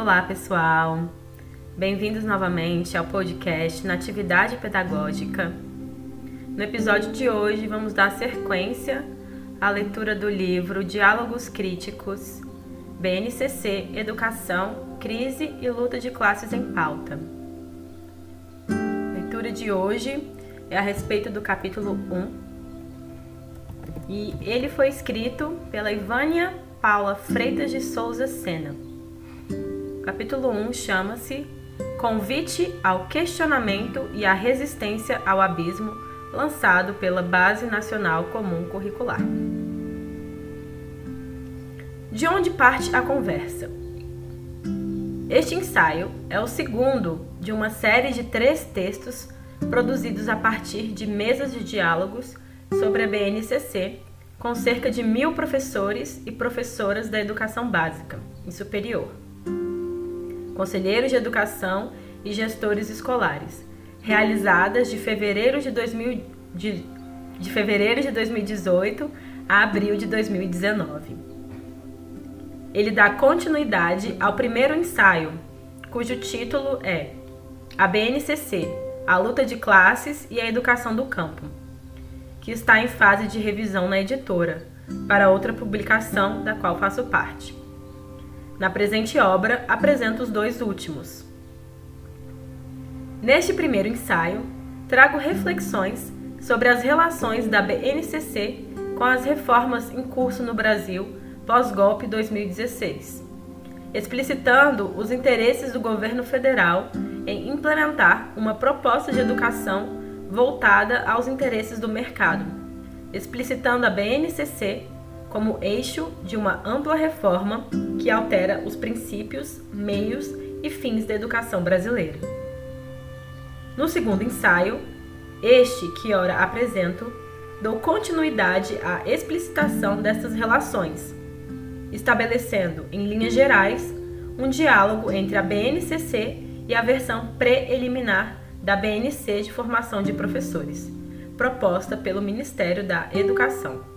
Olá, pessoal! Bem-vindos novamente ao podcast Natividade Pedagógica. No episódio de hoje, vamos dar sequência à leitura do livro Diálogos Críticos, BNCC Educação, Crise e Luta de Classes em Pauta. A leitura de hoje é a respeito do capítulo 1 e ele foi escrito pela Ivânia Paula Freitas de Souza Sena capítulo 1 chama-se Convite ao Questionamento e à Resistência ao Abismo, lançado pela Base Nacional Comum Curricular. De onde parte a conversa? Este ensaio é o segundo de uma série de três textos produzidos a partir de mesas de diálogos sobre a BNCC com cerca de mil professores e professoras da educação básica e superior conselheiros de educação e gestores escolares, realizadas de fevereiro de, 2000, de, de fevereiro de 2018 a abril de 2019. Ele dá continuidade ao primeiro ensaio, cujo título é A BNCC, a luta de classes e a educação do campo, que está em fase de revisão na editora, para outra publicação da qual faço parte. Na presente obra, apresento os dois últimos. Neste primeiro ensaio, trago reflexões sobre as relações da BNCC com as reformas em curso no Brasil pós-golpe 2016, explicitando os interesses do governo federal em implementar uma proposta de educação voltada aos interesses do mercado, explicitando a BNCC como eixo de uma ampla reforma que altera os princípios, meios e fins da educação brasileira. No segundo ensaio, este que ora apresento, dou continuidade à explicitação dessas relações, estabelecendo, em linhas gerais, um diálogo entre a BNCC e a versão preliminar da BNC de formação de professores, proposta pelo Ministério da Educação.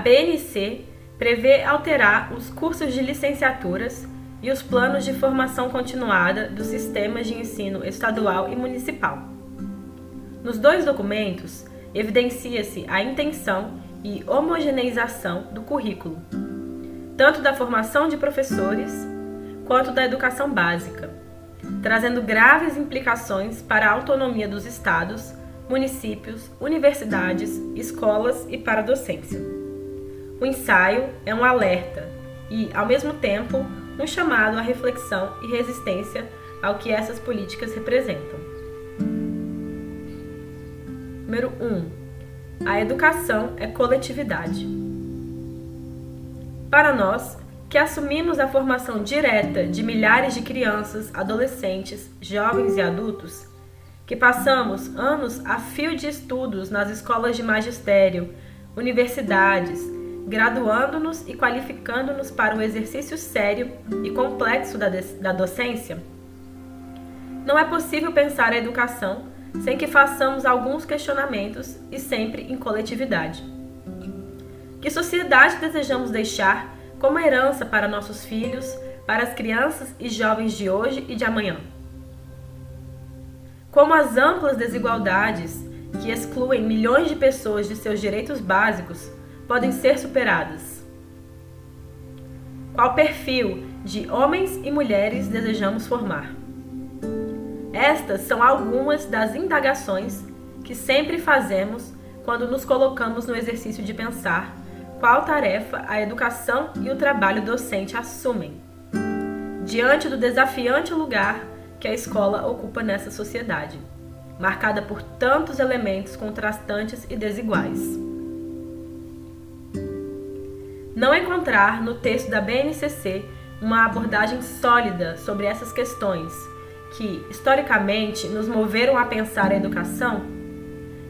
BNC prevê alterar os cursos de licenciaturas e os planos de formação continuada dos sistemas de ensino estadual e municipal. Nos dois documentos, evidencia-se a intenção e homogeneização do currículo, tanto da formação de professores quanto da educação básica, trazendo graves implicações para a autonomia dos estados, municípios, universidades, escolas e para a docência. O ensaio é um alerta e, ao mesmo tempo, um chamado à reflexão e resistência ao que essas políticas representam. Número 1. A educação é coletividade. Para nós, que assumimos a formação direta de milhares de crianças, adolescentes, jovens e adultos, que passamos anos a fio de estudos nas escolas de magistério, universidades, graduando-nos e qualificando-nos para o exercício sério e complexo da, da docência? Não é possível pensar a educação sem que façamos alguns questionamentos e sempre em coletividade. Que sociedade desejamos deixar como herança para nossos filhos, para as crianças e jovens de hoje e de amanhã? Como as amplas desigualdades que excluem milhões de pessoas de seus direitos básicos podem ser superadas? Qual perfil de homens e mulheres desejamos formar? Estas são algumas das indagações que sempre fazemos quando nos colocamos no exercício de pensar qual tarefa a educação e o trabalho docente assumem, diante do desafiante lugar que a escola ocupa nessa sociedade, marcada por tantos elementos contrastantes e desiguais não encontrar no texto da BNCC uma abordagem sólida sobre essas questões que, historicamente, nos moveram a pensar a educação,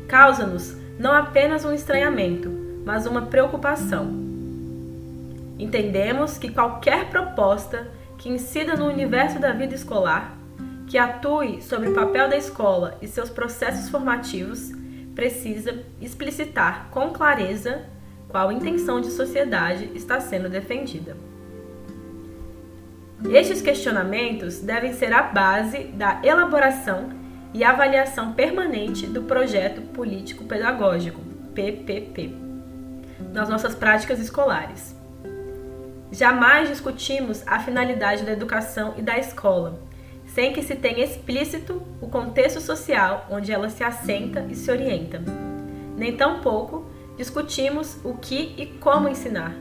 causa-nos não apenas um estranhamento, mas uma preocupação. Entendemos que qualquer proposta que incida no universo da vida escolar, que atue sobre o papel da escola e seus processos formativos precisa explicitar com clareza qual intenção de sociedade está sendo defendida. Estes questionamentos devem ser a base da elaboração e avaliação permanente do projeto político-pedagógico, PPP, nas nossas práticas escolares. Jamais discutimos a finalidade da educação e da escola, sem que se tenha explícito o contexto social onde ela se assenta e se orienta. Nem tampouco discutimos o que e como ensinar,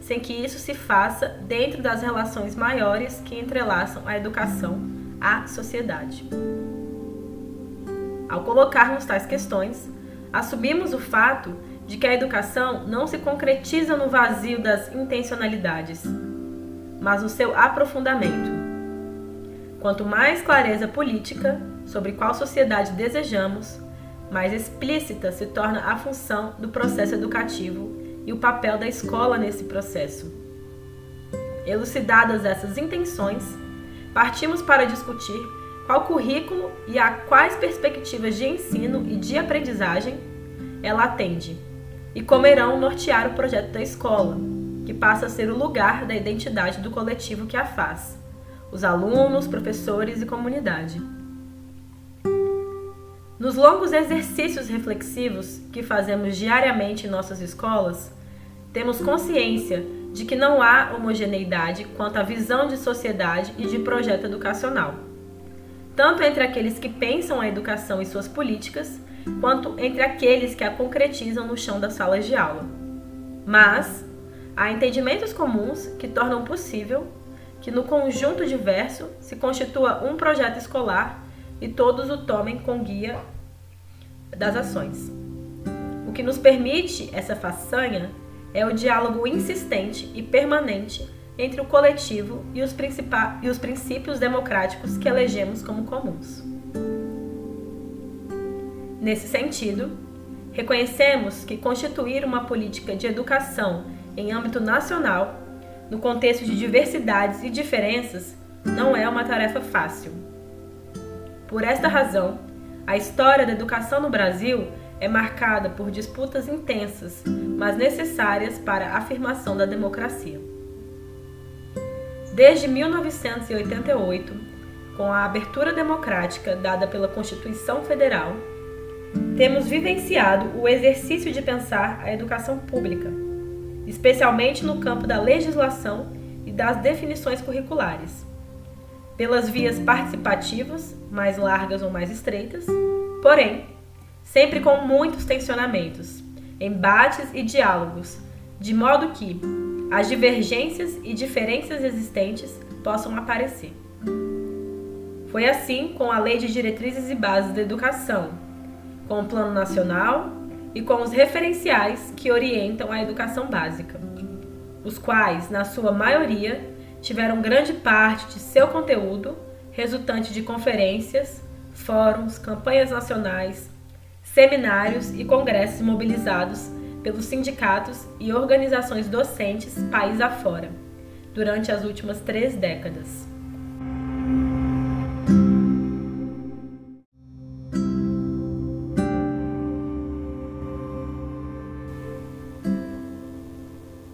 sem que isso se faça dentro das relações maiores que entrelaçam a educação à sociedade. Ao colocarmos tais questões, assumimos o fato de que a educação não se concretiza no vazio das intencionalidades, mas no seu aprofundamento. Quanto mais clareza política sobre qual sociedade desejamos, mais explícita se torna a função do processo educativo e o papel da escola nesse processo. Elucidadas essas intenções, partimos para discutir qual currículo e a quais perspectivas de ensino e de aprendizagem ela atende e como irão nortear o projeto da escola, que passa a ser o lugar da identidade do coletivo que a faz, os alunos, professores e comunidade. Nos longos exercícios reflexivos que fazemos diariamente em nossas escolas, temos consciência de que não há homogeneidade quanto à visão de sociedade e de projeto educacional, tanto entre aqueles que pensam a educação e suas políticas, quanto entre aqueles que a concretizam no chão das salas de aula. Mas há entendimentos comuns que tornam possível que no conjunto diverso se constitua um projeto escolar e todos o tomem com guia das ações. O que nos permite essa façanha é o diálogo insistente e permanente entre o coletivo e os, e os princípios democráticos que elegemos como comuns. Nesse sentido, reconhecemos que constituir uma política de educação em âmbito nacional, no contexto de diversidades e diferenças, não é uma tarefa fácil. Por esta razão, a história da educação no Brasil é marcada por disputas intensas, mas necessárias para a afirmação da democracia. Desde 1988, com a abertura democrática dada pela Constituição Federal, temos vivenciado o exercício de pensar a educação pública, especialmente no campo da legislação e das definições curriculares pelas vias participativas, mais largas ou mais estreitas, porém, sempre com muitos tensionamentos, embates e diálogos, de modo que as divergências e diferenças existentes possam aparecer. Foi assim com a Lei de Diretrizes e Bases da Educação, com o Plano Nacional e com os referenciais que orientam a educação básica, os quais, na sua maioria, tiveram grande parte de seu conteúdo resultante de conferências, fóruns, campanhas nacionais, seminários e congressos mobilizados pelos sindicatos e organizações docentes país afora, durante as últimas três décadas.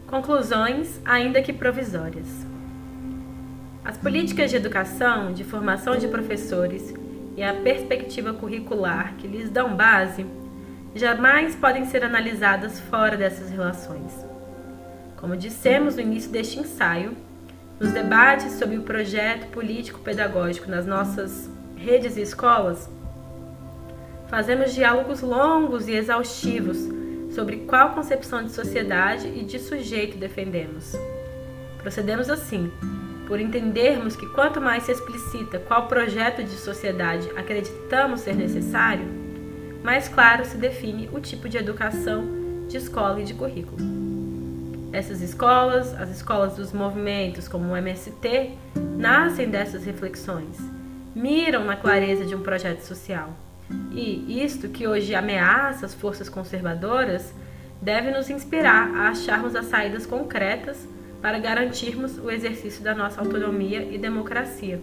Conclusões, ainda que provisórias. As políticas de educação, de formação de professores e a perspectiva curricular que lhes dão base jamais podem ser analisadas fora dessas relações. Como dissemos no início deste ensaio, nos debates sobre o projeto político-pedagógico nas nossas redes e escolas, fazemos diálogos longos e exaustivos sobre qual concepção de sociedade e de sujeito defendemos. Procedemos assim, por entendermos que quanto mais se explicita qual projeto de sociedade acreditamos ser necessário, mais claro se define o tipo de educação, de escola e de currículo. Essas escolas, as escolas dos movimentos como o MST, nascem dessas reflexões, miram na clareza de um projeto social. E isto que hoje ameaça as forças conservadoras deve nos inspirar a acharmos as saídas concretas para garantirmos o exercício da nossa autonomia e democracia,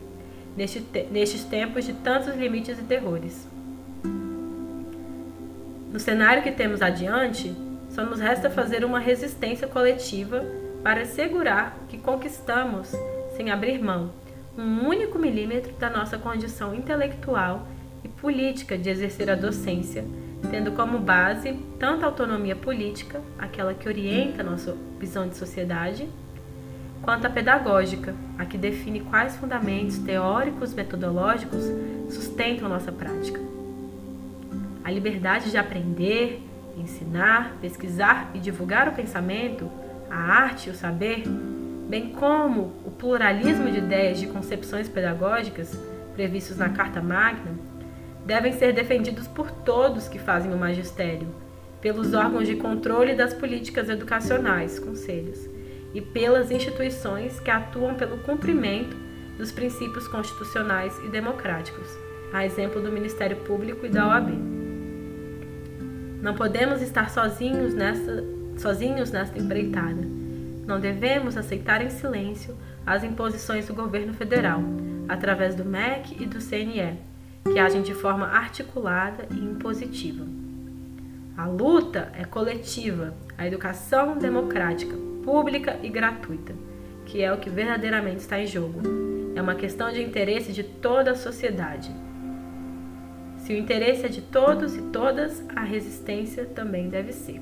neste te nestes tempos de tantos limites e terrores. No cenário que temos adiante, só nos resta fazer uma resistência coletiva para assegurar que conquistamos, sem abrir mão, um único milímetro da nossa condição intelectual e política de exercer a docência, tendo como base tanto a autonomia política, aquela que orienta a nossa visão de sociedade, quanto a pedagógica, a que define quais fundamentos teóricos metodológicos sustentam nossa prática. A liberdade de aprender, ensinar, pesquisar e divulgar o pensamento, a arte e o saber, bem como o pluralismo de ideias de concepções pedagógicas previstos na Carta Magna, devem ser defendidos por todos que fazem o magistério, pelos órgãos de controle das políticas educacionais, conselhos, e pelas instituições que atuam pelo cumprimento dos princípios constitucionais e democráticos, a exemplo do Ministério Público e da OAB. Não podemos estar sozinhos nessa, sozinhos nesta empreitada. Não devemos aceitar em silêncio as imposições do governo federal, através do MEC e do CNE, que agem de forma articulada e impositiva. A luta é coletiva, a educação democrática, pública e gratuita, que é o que verdadeiramente está em jogo. É uma questão de interesse de toda a sociedade. Se o interesse é de todos e todas, a resistência também deve ser.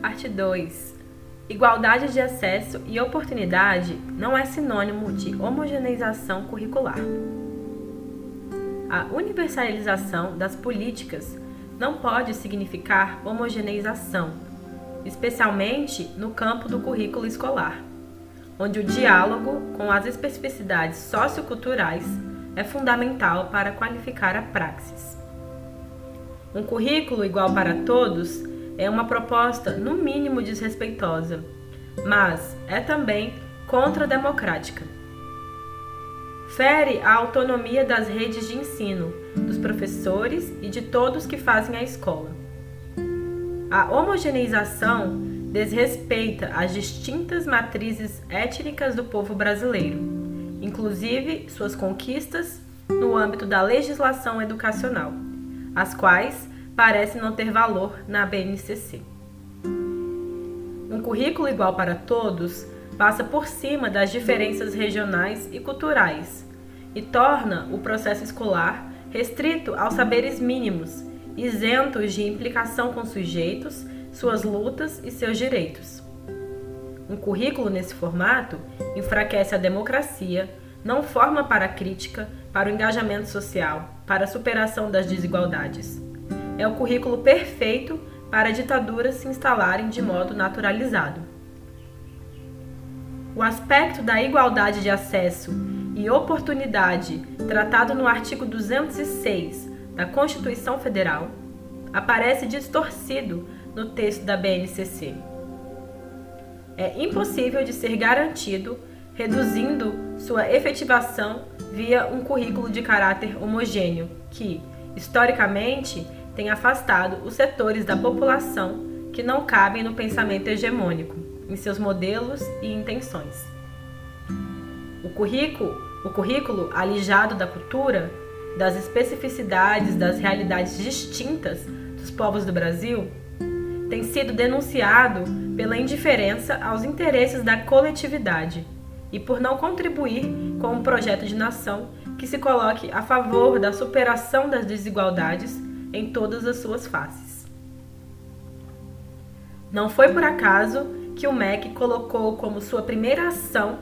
Parte 2 Igualdade de acesso e oportunidade não é sinônimo de homogeneização curricular. A universalização das políticas não pode significar homogeneização, especialmente no campo do currículo escolar, onde o diálogo com as especificidades socioculturais é fundamental para qualificar a praxis. Um currículo igual para todos é uma proposta, no mínimo, desrespeitosa, mas é também contrademocrática. Fere a autonomia das redes de ensino, dos professores e de todos que fazem a escola. A homogeneização desrespeita as distintas matrizes étnicas do povo brasileiro, inclusive suas conquistas no âmbito da legislação educacional, as quais parece não ter valor na BNCC. Um currículo igual para todos passa por cima das diferenças regionais e culturais e torna o processo escolar restrito aos saberes mínimos, isentos de implicação com sujeitos, suas lutas e seus direitos. Um currículo nesse formato enfraquece a democracia, não forma para a crítica, para o engajamento social, para a superação das desigualdades é o currículo perfeito para ditaduras se instalarem de modo naturalizado. O aspecto da igualdade de acesso e oportunidade, tratado no artigo 206 da Constituição Federal, aparece distorcido no texto da BNCC. É impossível de ser garantido, reduzindo sua efetivação via um currículo de caráter homogêneo, que, historicamente, tem afastado os setores da população que não cabem no pensamento hegemônico, em seus modelos e intenções. O currículo, o currículo alijado da cultura, das especificidades das realidades distintas dos povos do Brasil, tem sido denunciado pela indiferença aos interesses da coletividade e por não contribuir com um projeto de nação que se coloque a favor da superação das desigualdades em todas as suas faces. Não foi por acaso que o MEC colocou como sua primeira ação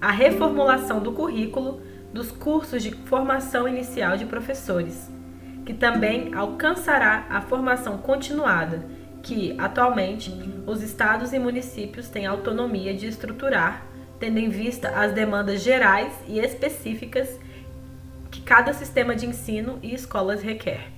a reformulação do currículo dos cursos de formação inicial de professores, que também alcançará a formação continuada, que, atualmente, os estados e municípios têm autonomia de estruturar, tendo em vista as demandas gerais e específicas que cada sistema de ensino e escolas requer.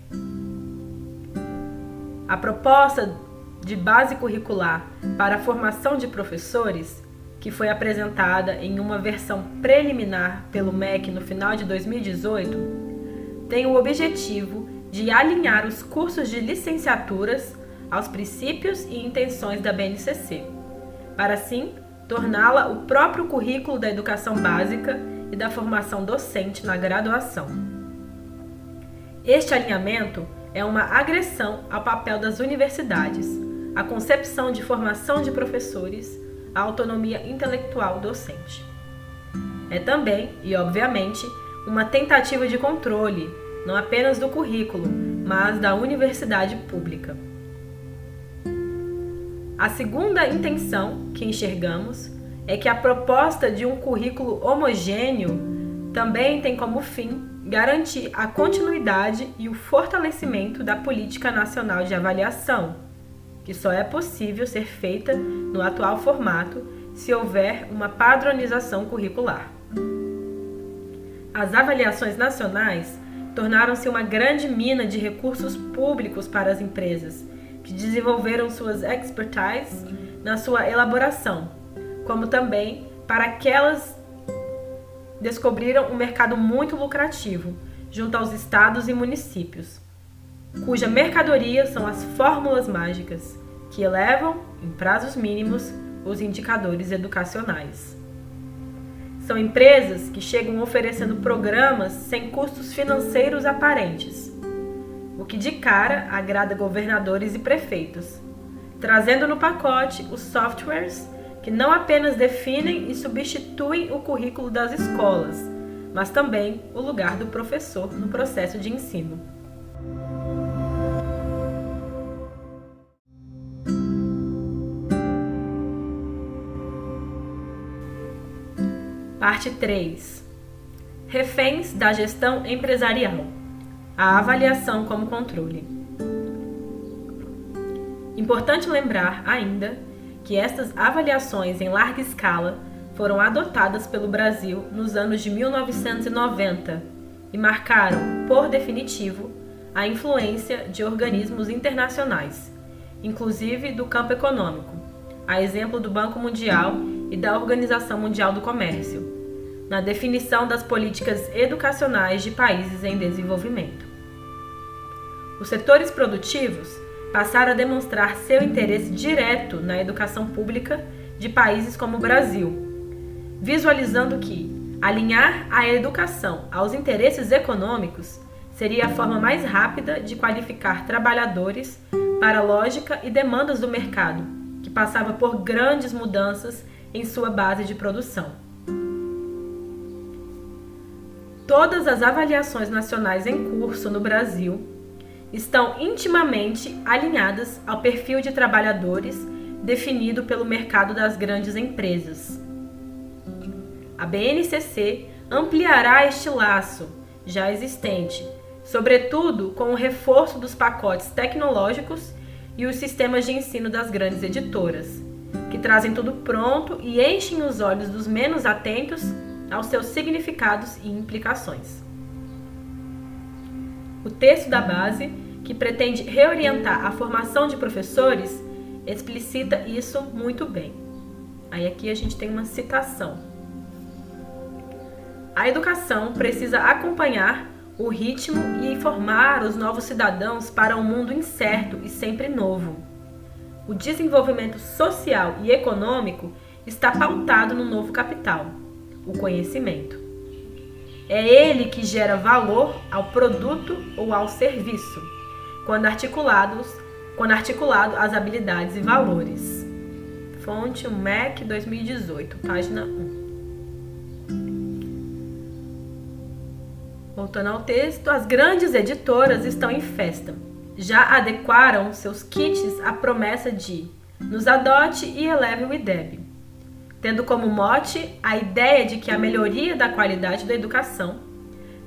A proposta de base curricular para a formação de professores, que foi apresentada em uma versão preliminar pelo MEC no final de 2018, tem o objetivo de alinhar os cursos de licenciaturas aos princípios e intenções da BNCC, para assim torná-la o próprio currículo da educação básica e da formação docente na graduação. Este alinhamento é uma agressão ao papel das universidades, à concepção de formação de professores, à autonomia intelectual docente. É também, e obviamente, uma tentativa de controle, não apenas do currículo, mas da universidade pública. A segunda intenção que enxergamos é que a proposta de um currículo homogêneo também tem como fim garantir a continuidade e o fortalecimento da política nacional de avaliação, que só é possível ser feita no atual formato se houver uma padronização curricular. As avaliações nacionais tornaram-se uma grande mina de recursos públicos para as empresas que desenvolveram suas expertise na sua elaboração, como também para aquelas descobriram um mercado muito lucrativo junto aos estados e municípios, cuja mercadoria são as fórmulas mágicas que elevam, em prazos mínimos, os indicadores educacionais. São empresas que chegam oferecendo programas sem custos financeiros aparentes o que de cara agrada governadores e prefeitos, trazendo no pacote os softwares que não apenas definem e substituem o currículo das escolas, mas também o lugar do professor no processo de ensino. Parte 3 Reféns da gestão empresarial a avaliação como controle. Importante lembrar ainda que estas avaliações em larga escala foram adotadas pelo Brasil nos anos de 1990 e marcaram, por definitivo, a influência de organismos internacionais, inclusive do campo econômico, a exemplo do Banco Mundial e da Organização Mundial do Comércio, na definição das políticas educacionais de países em desenvolvimento. Os setores produtivos passaram a demonstrar seu interesse direto na educação pública de países como o Brasil, visualizando que alinhar a educação aos interesses econômicos seria a forma mais rápida de qualificar trabalhadores para a lógica e demandas do mercado, que passava por grandes mudanças em sua base de produção. Todas as avaliações nacionais em curso no Brasil estão intimamente alinhadas ao perfil de trabalhadores definido pelo mercado das grandes empresas. A BNCC ampliará este laço já existente, sobretudo com o reforço dos pacotes tecnológicos e os sistemas de ensino das grandes editoras, que trazem tudo pronto e enchem os olhos dos menos atentos aos seus significados e implicações. O texto da base, que pretende reorientar a formação de professores, explicita isso muito bem. Aí aqui a gente tem uma citação. A educação precisa acompanhar o ritmo e formar os novos cidadãos para um mundo incerto e sempre novo. O desenvolvimento social e econômico está pautado no novo capital, o conhecimento. É ele que gera valor ao produto ou ao serviço, quando articulados, quando articulado às habilidades e valores. Fonte MEC 2018, página 1. Voltando ao texto, as grandes editoras estão em festa. Já adequaram seus kits à promessa de nos adote e eleve o IDEB tendo como mote a ideia de que a melhoria da qualidade da educação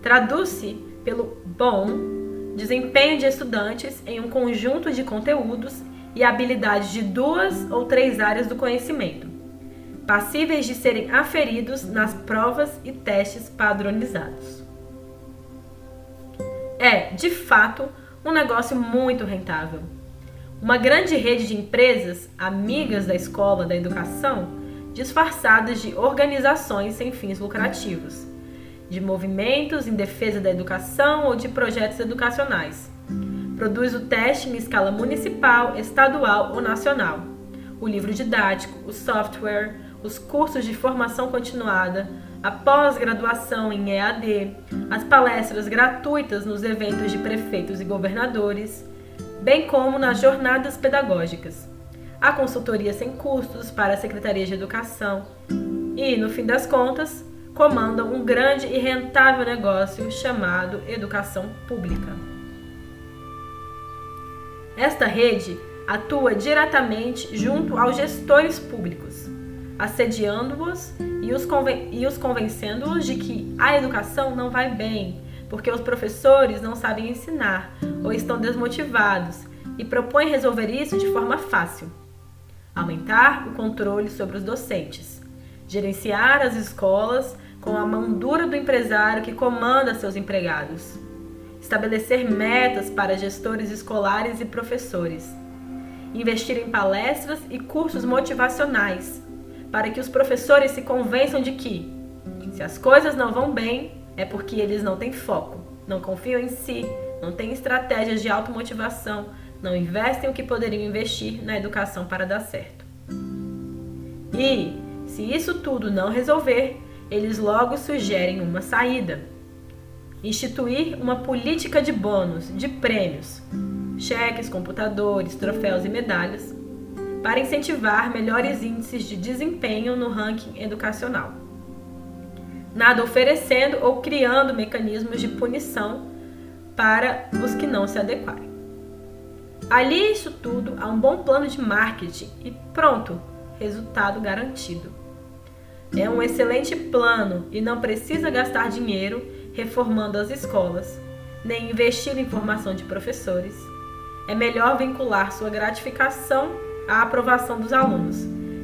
traduz-se pelo bom desempenho de estudantes em um conjunto de conteúdos e habilidades de duas ou três áreas do conhecimento, passíveis de serem aferidos nas provas e testes padronizados. É, de fato, um negócio muito rentável. Uma grande rede de empresas, amigas da escola da educação, disfarçadas de organizações sem fins lucrativos, de movimentos em defesa da educação ou de projetos educacionais, Produz o teste em escala municipal, estadual ou nacional. O livro didático, o software, os cursos de formação continuada, a pós-graduação em EAD, as palestras gratuitas nos eventos de prefeitos e governadores, bem como nas jornadas pedagógicas, a consultoria sem custos para a Secretaria de Educação e, no fim das contas, comandam um grande e rentável negócio chamado educação pública. Esta rede atua diretamente junto aos gestores públicos, assediando-os e os, e os convencendo-os de que a educação não vai bem, porque os professores não sabem ensinar ou estão desmotivados e propõem resolver isso de forma fácil. Aumentar o controle sobre os docentes, gerenciar as escolas com a mão dura do empresário que comanda seus empregados, estabelecer metas para gestores escolares e professores, investir em palestras e cursos motivacionais para que os professores se convençam de que, se as coisas não vão bem, é porque eles não têm foco, não confiam em si, não têm estratégias de automotivação, não investem o que poderiam investir na educação para dar certo. E, se isso tudo não resolver, eles logo sugerem uma saída. Instituir uma política de bônus, de prêmios, cheques, computadores, troféus e medalhas para incentivar melhores índices de desempenho no ranking educacional. Nada oferecendo ou criando mecanismos de punição para os que não se adequarem. Ali isso tudo há um bom plano de marketing e pronto, resultado garantido. É um excelente plano e não precisa gastar dinheiro reformando as escolas, nem investir em formação de professores. É melhor vincular sua gratificação a aprovação dos alunos,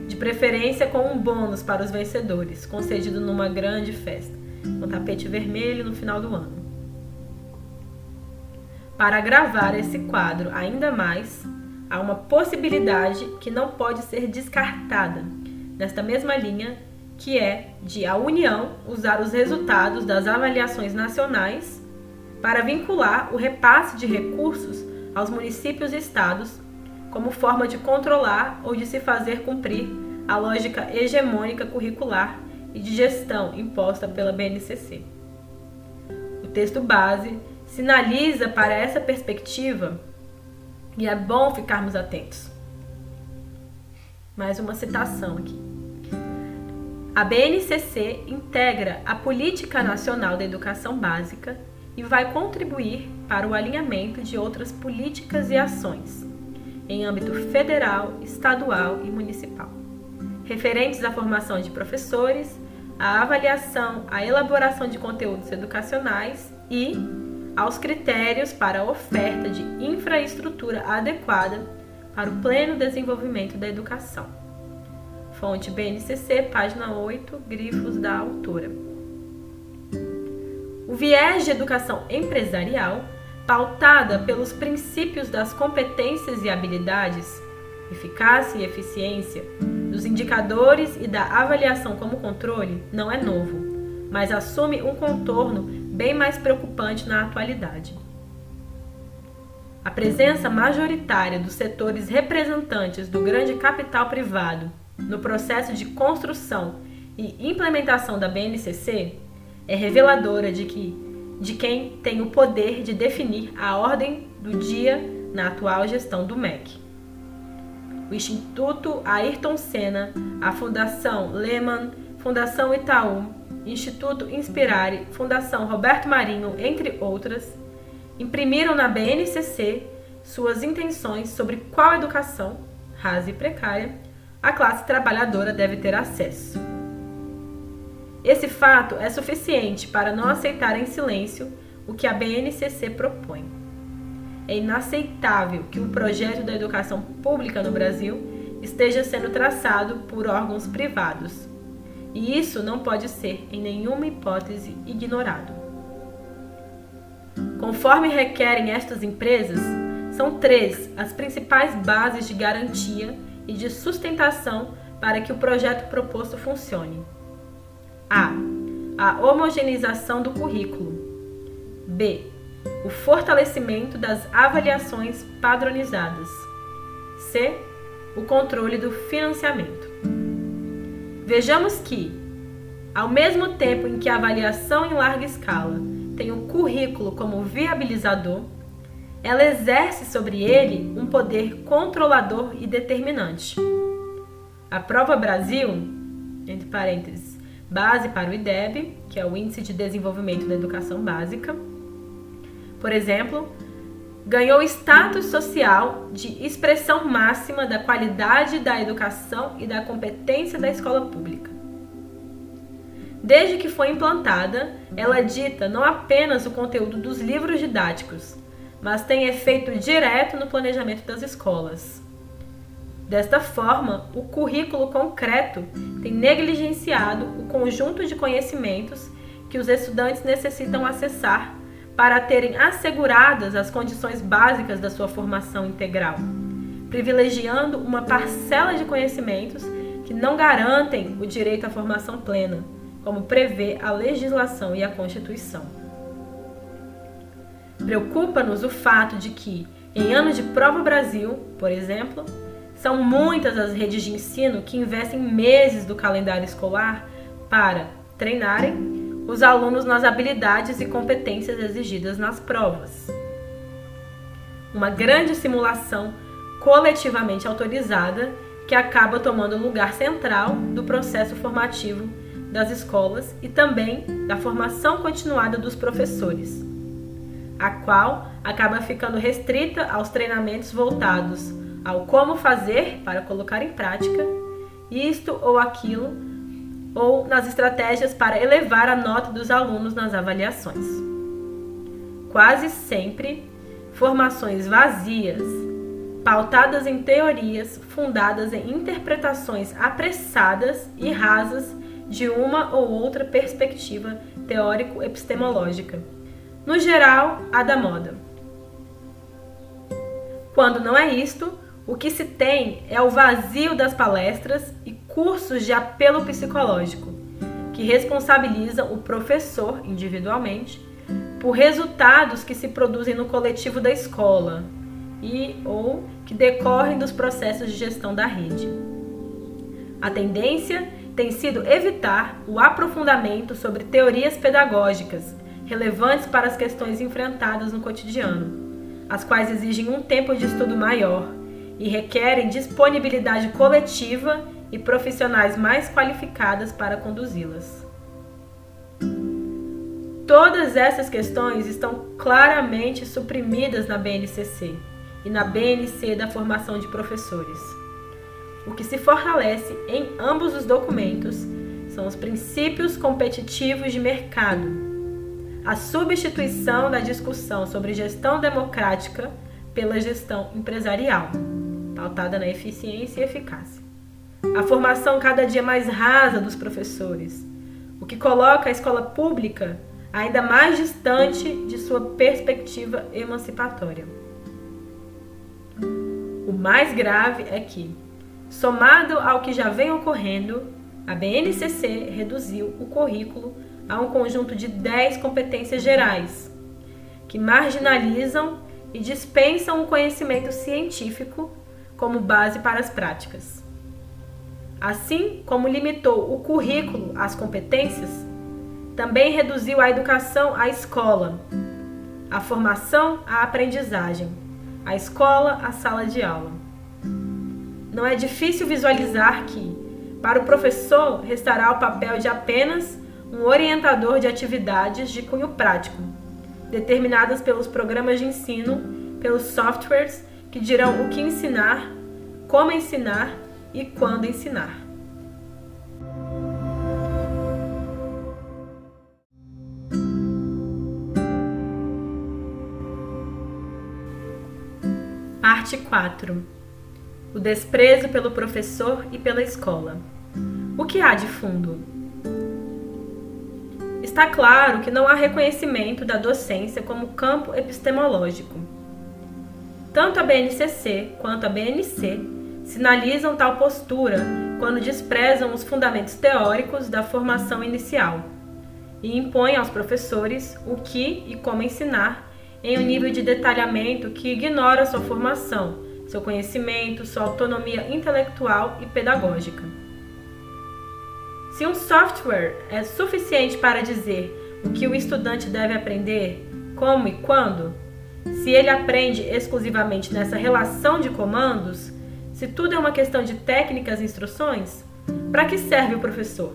de preferência com um bônus para os vencedores, concedido numa grande festa, com tapete vermelho no final do ano. Para agravar esse quadro ainda mais, há uma possibilidade que não pode ser descartada, nesta mesma linha, que é de a União usar os resultados das avaliações nacionais para vincular o repasse de recursos aos municípios e estados como forma de controlar ou de se fazer cumprir a lógica hegemônica curricular e de gestão imposta pela BNCC. O texto base sinaliza para essa perspectiva e é bom ficarmos atentos. Mais uma citação aqui. A BNCC integra a Política Nacional da Educação Básica e vai contribuir para o alinhamento de outras políticas e ações em âmbito federal, estadual e municipal, referentes à formação de professores, à avaliação, à elaboração de conteúdos educacionais e aos critérios para a oferta de infraestrutura adequada para o pleno desenvolvimento da educação. Fonte BNCC, página 8, grifos da autora. O viés de educação empresarial pautada pelos princípios das competências e habilidades, eficácia e eficiência, dos indicadores e da avaliação como controle, não é novo, mas assume um contorno bem mais preocupante na atualidade. A presença majoritária dos setores representantes do grande capital privado no processo de construção e implementação da BNCC é reveladora de que de quem tem o poder de definir a ordem do dia na atual gestão do MEC. O Instituto Ayrton Senna, a Fundação Lehman, Fundação Itaú, Instituto Inspirare, Fundação Roberto Marinho, entre outras, imprimiram na BNCC suas intenções sobre qual educação, rasa e precária, a classe trabalhadora deve ter acesso. Esse fato é suficiente para não aceitar em silêncio o que a BNCC propõe. É inaceitável que o projeto da educação pública no Brasil esteja sendo traçado por órgãos privados. E isso não pode ser, em nenhuma hipótese, ignorado. Conforme requerem estas empresas, são três as principais bases de garantia e de sustentação para que o projeto proposto funcione. A. A homogeneização do currículo. B. o fortalecimento das avaliações padronizadas. C. O controle do financiamento. Vejamos que, ao mesmo tempo em que a avaliação em larga escala tem o currículo como viabilizador, ela exerce sobre ele um poder controlador e determinante. A prova Brasil, entre parênteses, base para o IDEB, que é o Índice de Desenvolvimento da Educação Básica, por exemplo, ganhou status social de expressão máxima da qualidade da educação e da competência da escola pública. Desde que foi implantada, ela dita não apenas o conteúdo dos livros didáticos, mas tem efeito direto no planejamento das escolas. Desta forma, o currículo concreto tem negligenciado o conjunto de conhecimentos que os estudantes necessitam acessar para terem asseguradas as condições básicas da sua formação integral, privilegiando uma parcela de conhecimentos que não garantem o direito à formação plena, como prevê a legislação e a Constituição. Preocupa-nos o fato de que, em anos de prova Brasil, por exemplo, são muitas as redes de ensino que investem meses do calendário escolar para treinarem os alunos nas habilidades e competências exigidas nas provas. Uma grande simulação coletivamente autorizada que acaba tomando lugar central do processo formativo das escolas e também da formação continuada dos professores a qual acaba ficando restrita aos treinamentos voltados ao como fazer para colocar em prática isto ou aquilo, ou nas estratégias para elevar a nota dos alunos nas avaliações. Quase sempre, formações vazias, pautadas em teorias fundadas em interpretações apressadas e rasas de uma ou outra perspectiva teórico-epistemológica no geral, a da moda. Quando não é isto, o que se tem é o vazio das palestras e cursos de apelo psicológico, que responsabilizam o professor individualmente por resultados que se produzem no coletivo da escola e ou que decorrem dos processos de gestão da rede. A tendência tem sido evitar o aprofundamento sobre teorias pedagógicas relevantes para as questões enfrentadas no cotidiano, as quais exigem um tempo de estudo maior e requerem disponibilidade coletiva e profissionais mais qualificadas para conduzi-las. Todas essas questões estão claramente suprimidas na BNCC e na BNC da formação de professores. O que se fortalece em ambos os documentos são os princípios competitivos de mercado a substituição da discussão sobre gestão democrática pela gestão empresarial, pautada na eficiência e eficácia. A formação cada dia mais rasa dos professores, o que coloca a escola pública ainda mais distante de sua perspectiva emancipatória. O mais grave é que, somado ao que já vem ocorrendo, a BNCC reduziu o currículo a um conjunto de 10 competências gerais, que marginalizam e dispensam o conhecimento científico como base para as práticas. Assim como limitou o currículo às competências, também reduziu a educação à escola, a formação à aprendizagem, a escola à sala de aula. Não é difícil visualizar que, para o professor, restará o papel de apenas um orientador de atividades de cunho prático, determinadas pelos programas de ensino, pelos softwares que dirão o que ensinar, como ensinar e quando ensinar. Parte 4 O desprezo pelo professor e pela escola. O que há de fundo? está claro que não há reconhecimento da docência como campo epistemológico. Tanto a BNCC quanto a BNC sinalizam tal postura quando desprezam os fundamentos teóricos da formação inicial e impõem aos professores o que e como ensinar em um nível de detalhamento que ignora sua formação, seu conhecimento, sua autonomia intelectual e pedagógica. Se um software é suficiente para dizer o que o estudante deve aprender, como e quando, se ele aprende exclusivamente nessa relação de comandos, se tudo é uma questão de técnicas e instruções, para que serve o professor?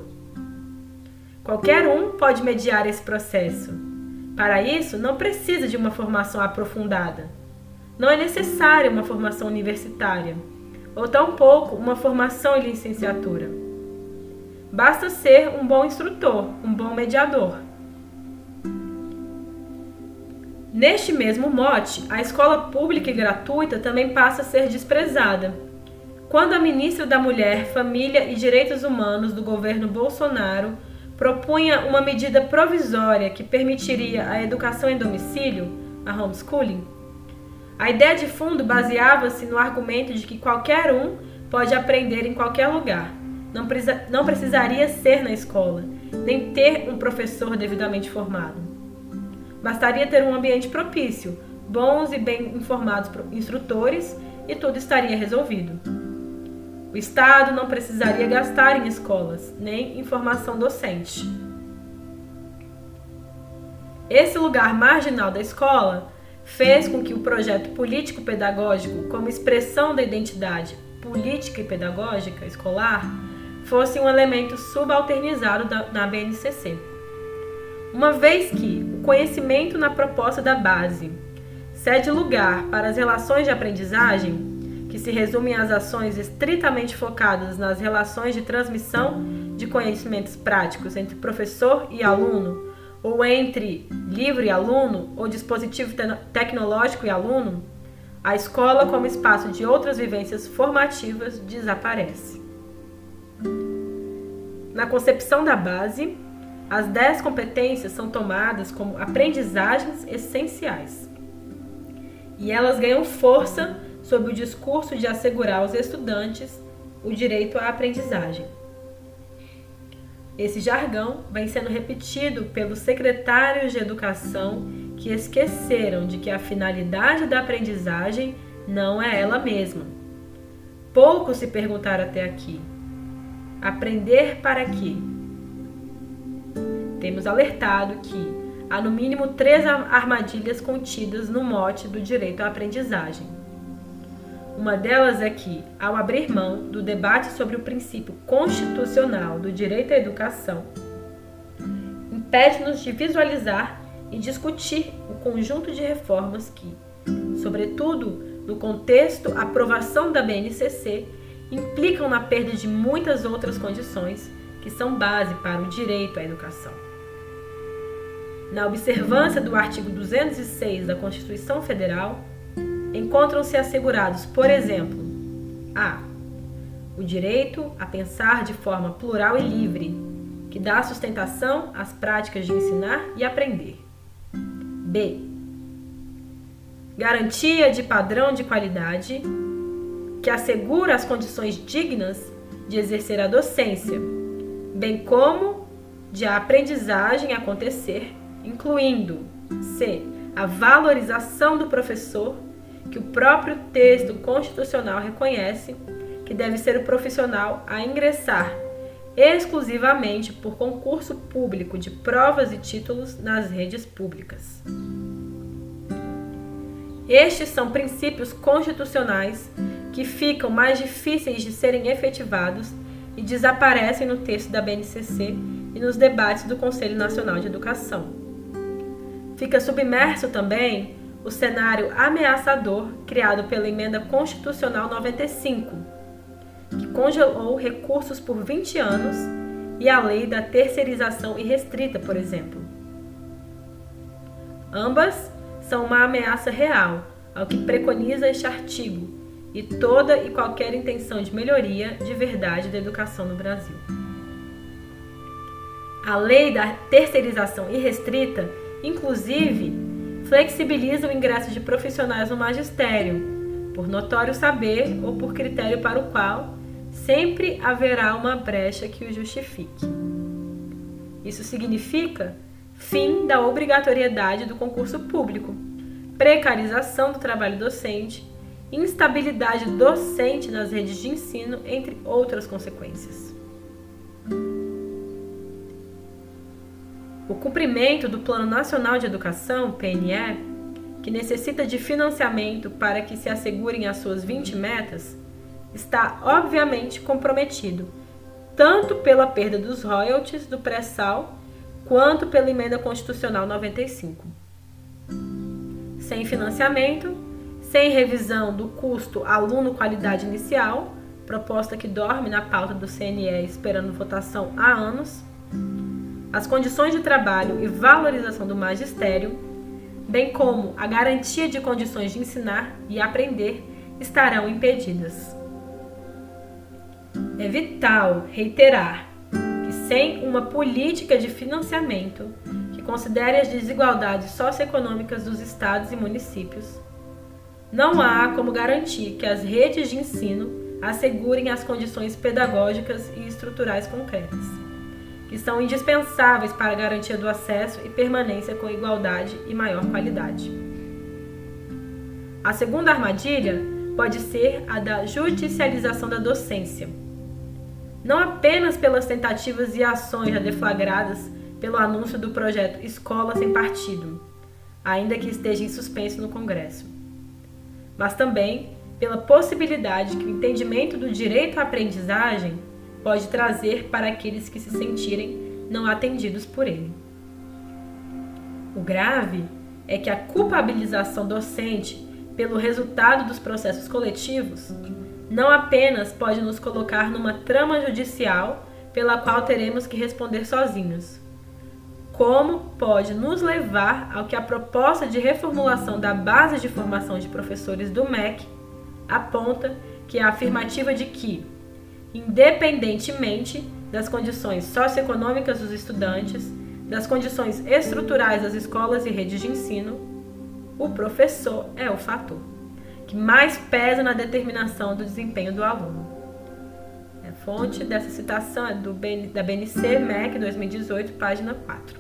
Qualquer um pode mediar esse processo. Para isso, não precisa de uma formação aprofundada. Não é necessária uma formação universitária, ou tampouco uma formação em licenciatura. Basta ser um bom instrutor, um bom mediador. Neste mesmo mote, a escola pública e gratuita também passa a ser desprezada. Quando a ministra da Mulher, Família e Direitos Humanos do governo Bolsonaro propunha uma medida provisória que permitiria a educação em domicílio, a homeschooling, a ideia de fundo baseava-se no argumento de que qualquer um pode aprender em qualquer lugar. Não, precisa, não precisaria ser na escola, nem ter um professor devidamente formado. Bastaria ter um ambiente propício, bons e bem informados instrutores e tudo estaria resolvido. O Estado não precisaria gastar em escolas, nem em formação docente. Esse lugar marginal da escola fez com que o projeto político-pedagógico, como expressão da identidade política e pedagógica escolar, fosse um elemento subalternizado na BNCC. Uma vez que o conhecimento na proposta da base cede lugar para as relações de aprendizagem, se resumem às ações estritamente focadas nas relações de transmissão de conhecimentos práticos entre professor e aluno, ou entre livro e aluno, ou dispositivo te tecnológico e aluno, a escola, como espaço de outras vivências formativas, desaparece. Na concepção da base, as 10 competências são tomadas como aprendizagens essenciais. E elas ganham força sob o discurso de assegurar aos estudantes o direito à aprendizagem. Esse jargão vem sendo repetido pelos secretários de educação que esqueceram de que a finalidade da aprendizagem não é ela mesma. Pouco se perguntaram até aqui. Aprender para quê? temos alertado que há no mínimo três armadilhas contidas no mote do direito à aprendizagem. Uma delas é que, ao abrir mão do debate sobre o princípio constitucional do direito à educação, impede-nos de visualizar e discutir o conjunto de reformas que, sobretudo no contexto aprovação da BNCC, implicam na perda de muitas outras condições que são base para o direito à educação. Na observância do artigo 206 da Constituição Federal, encontram-se assegurados, por exemplo, a. O direito a pensar de forma plural e livre, que dá sustentação às práticas de ensinar e aprender. B. Garantia de padrão de qualidade, que assegura as condições dignas de exercer a docência, bem como de a aprendizagem acontecer incluindo C. A valorização do professor, que o próprio texto constitucional reconhece que deve ser o profissional a ingressar exclusivamente por concurso público de provas e títulos nas redes públicas. Estes são princípios constitucionais que ficam mais difíceis de serem efetivados e desaparecem no texto da BNCC e nos debates do Conselho Nacional de Educação. Fica submerso também o cenário ameaçador criado pela Emenda Constitucional 95, que congelou recursos por 20 anos, e a lei da terceirização irrestrita, por exemplo. Ambas são uma ameaça real ao que preconiza este artigo e toda e qualquer intenção de melhoria de verdade da educação no Brasil. A lei da terceirização irrestrita Inclusive, flexibiliza o ingresso de profissionais no magistério, por notório saber ou por critério para o qual sempre haverá uma brecha que o justifique. Isso significa fim da obrigatoriedade do concurso público, precarização do trabalho docente, instabilidade docente nas redes de ensino, entre outras consequências. O cumprimento do Plano Nacional de Educação, PNE, que necessita de financiamento para que se assegurem as suas 20 metas, está obviamente comprometido, tanto pela perda dos royalties do pré-sal quanto pela emenda constitucional 95. Sem financiamento, sem revisão do custo aluno-qualidade inicial, proposta que dorme na pauta do CNE esperando votação há anos, as condições de trabalho e valorização do magistério, bem como a garantia de condições de ensinar e aprender, estarão impedidas. É vital reiterar que, sem uma política de financiamento que considere as desigualdades socioeconômicas dos estados e municípios, não há como garantir que as redes de ensino assegurem as condições pedagógicas e estruturais concretas, que são indispensáveis para a garantia do acesso e permanência com igualdade e maior qualidade. A segunda armadilha pode ser a da judicialização da docência não apenas pelas tentativas e ações já deflagradas pelo anúncio do projeto Escola Sem Partido, ainda que esteja em suspenso no Congresso, mas também pela possibilidade que o entendimento do direito à aprendizagem pode trazer para aqueles que se sentirem não atendidos por ele. O grave é que a culpabilização docente pelo resultado dos processos coletivos não apenas pode nos colocar numa trama judicial pela qual teremos que responder sozinhos, como pode nos levar ao que a proposta de reformulação da base de formação de professores do MEC aponta, que é a afirmativa de que, independentemente das condições socioeconômicas dos estudantes, das condições estruturais das escolas e redes de ensino, o professor é o fator que mais pesa na determinação do desempenho do aluno. A fonte dessa citação é do, da BNC MEC 2018, página 4.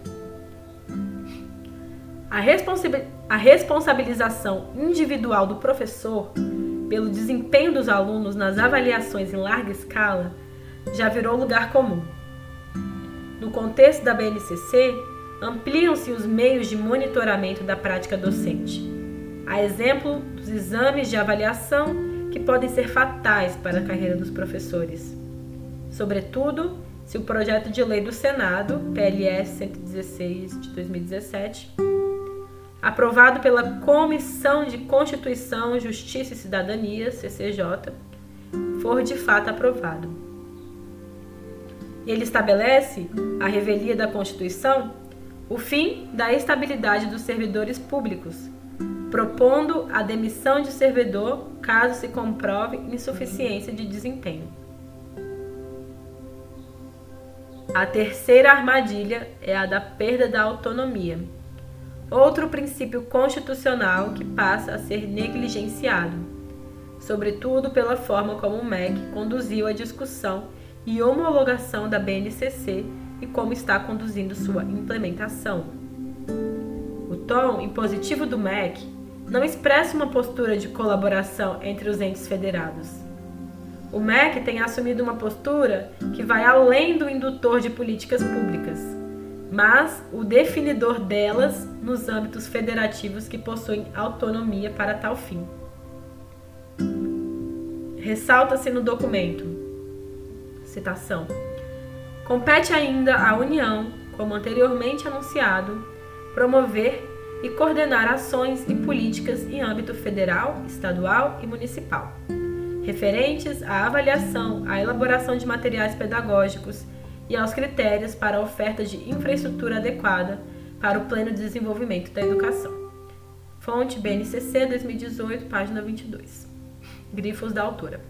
A, responsa a responsabilização individual do professor pelo desempenho dos alunos nas avaliações em larga escala já virou lugar comum. No contexto da BNCC, ampliam-se os meios de monitoramento da prática docente a exemplo dos exames de avaliação que podem ser fatais para a carreira dos professores. Sobretudo, se o projeto de lei do Senado, PLS 116 de 2017, aprovado pela Comissão de Constituição, Justiça e Cidadania, CCJ, for de fato aprovado. Ele estabelece a revelia da Constituição o fim da estabilidade dos servidores públicos propondo a demissão de servidor caso se comprove insuficiência de desempenho. A terceira armadilha é a da perda da autonomia, outro princípio constitucional que passa a ser negligenciado, sobretudo pela forma como o MEC conduziu a discussão e homologação da BNCC e como está conduzindo sua implementação. O tom impositivo do MEC não expressa uma postura de colaboração entre os entes federados. O MEC tem assumido uma postura que vai além do indutor de políticas públicas, mas o definidor delas nos âmbitos federativos que possuem autonomia para tal fim. Ressalta-se no documento, citação, compete ainda à União, como anteriormente anunciado, promover e coordenar ações e políticas em âmbito federal, estadual e municipal, referentes à avaliação, à elaboração de materiais pedagógicos e aos critérios para a oferta de infraestrutura adequada para o pleno desenvolvimento da educação. Fonte BNCC 2018, página 22. Grifos da autora.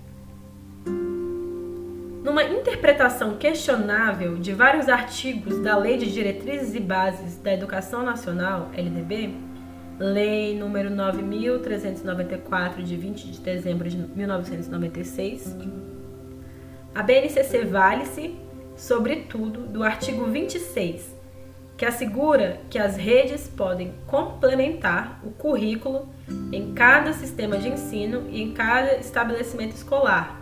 Numa interpretação questionável de vários artigos da Lei de Diretrizes e Bases da Educação Nacional, LDB, Lei número 9394 de 20 de dezembro de 1996, a BNCC vale-se, sobretudo, do artigo 26, que assegura que as redes podem complementar o currículo em cada sistema de ensino e em cada estabelecimento escolar,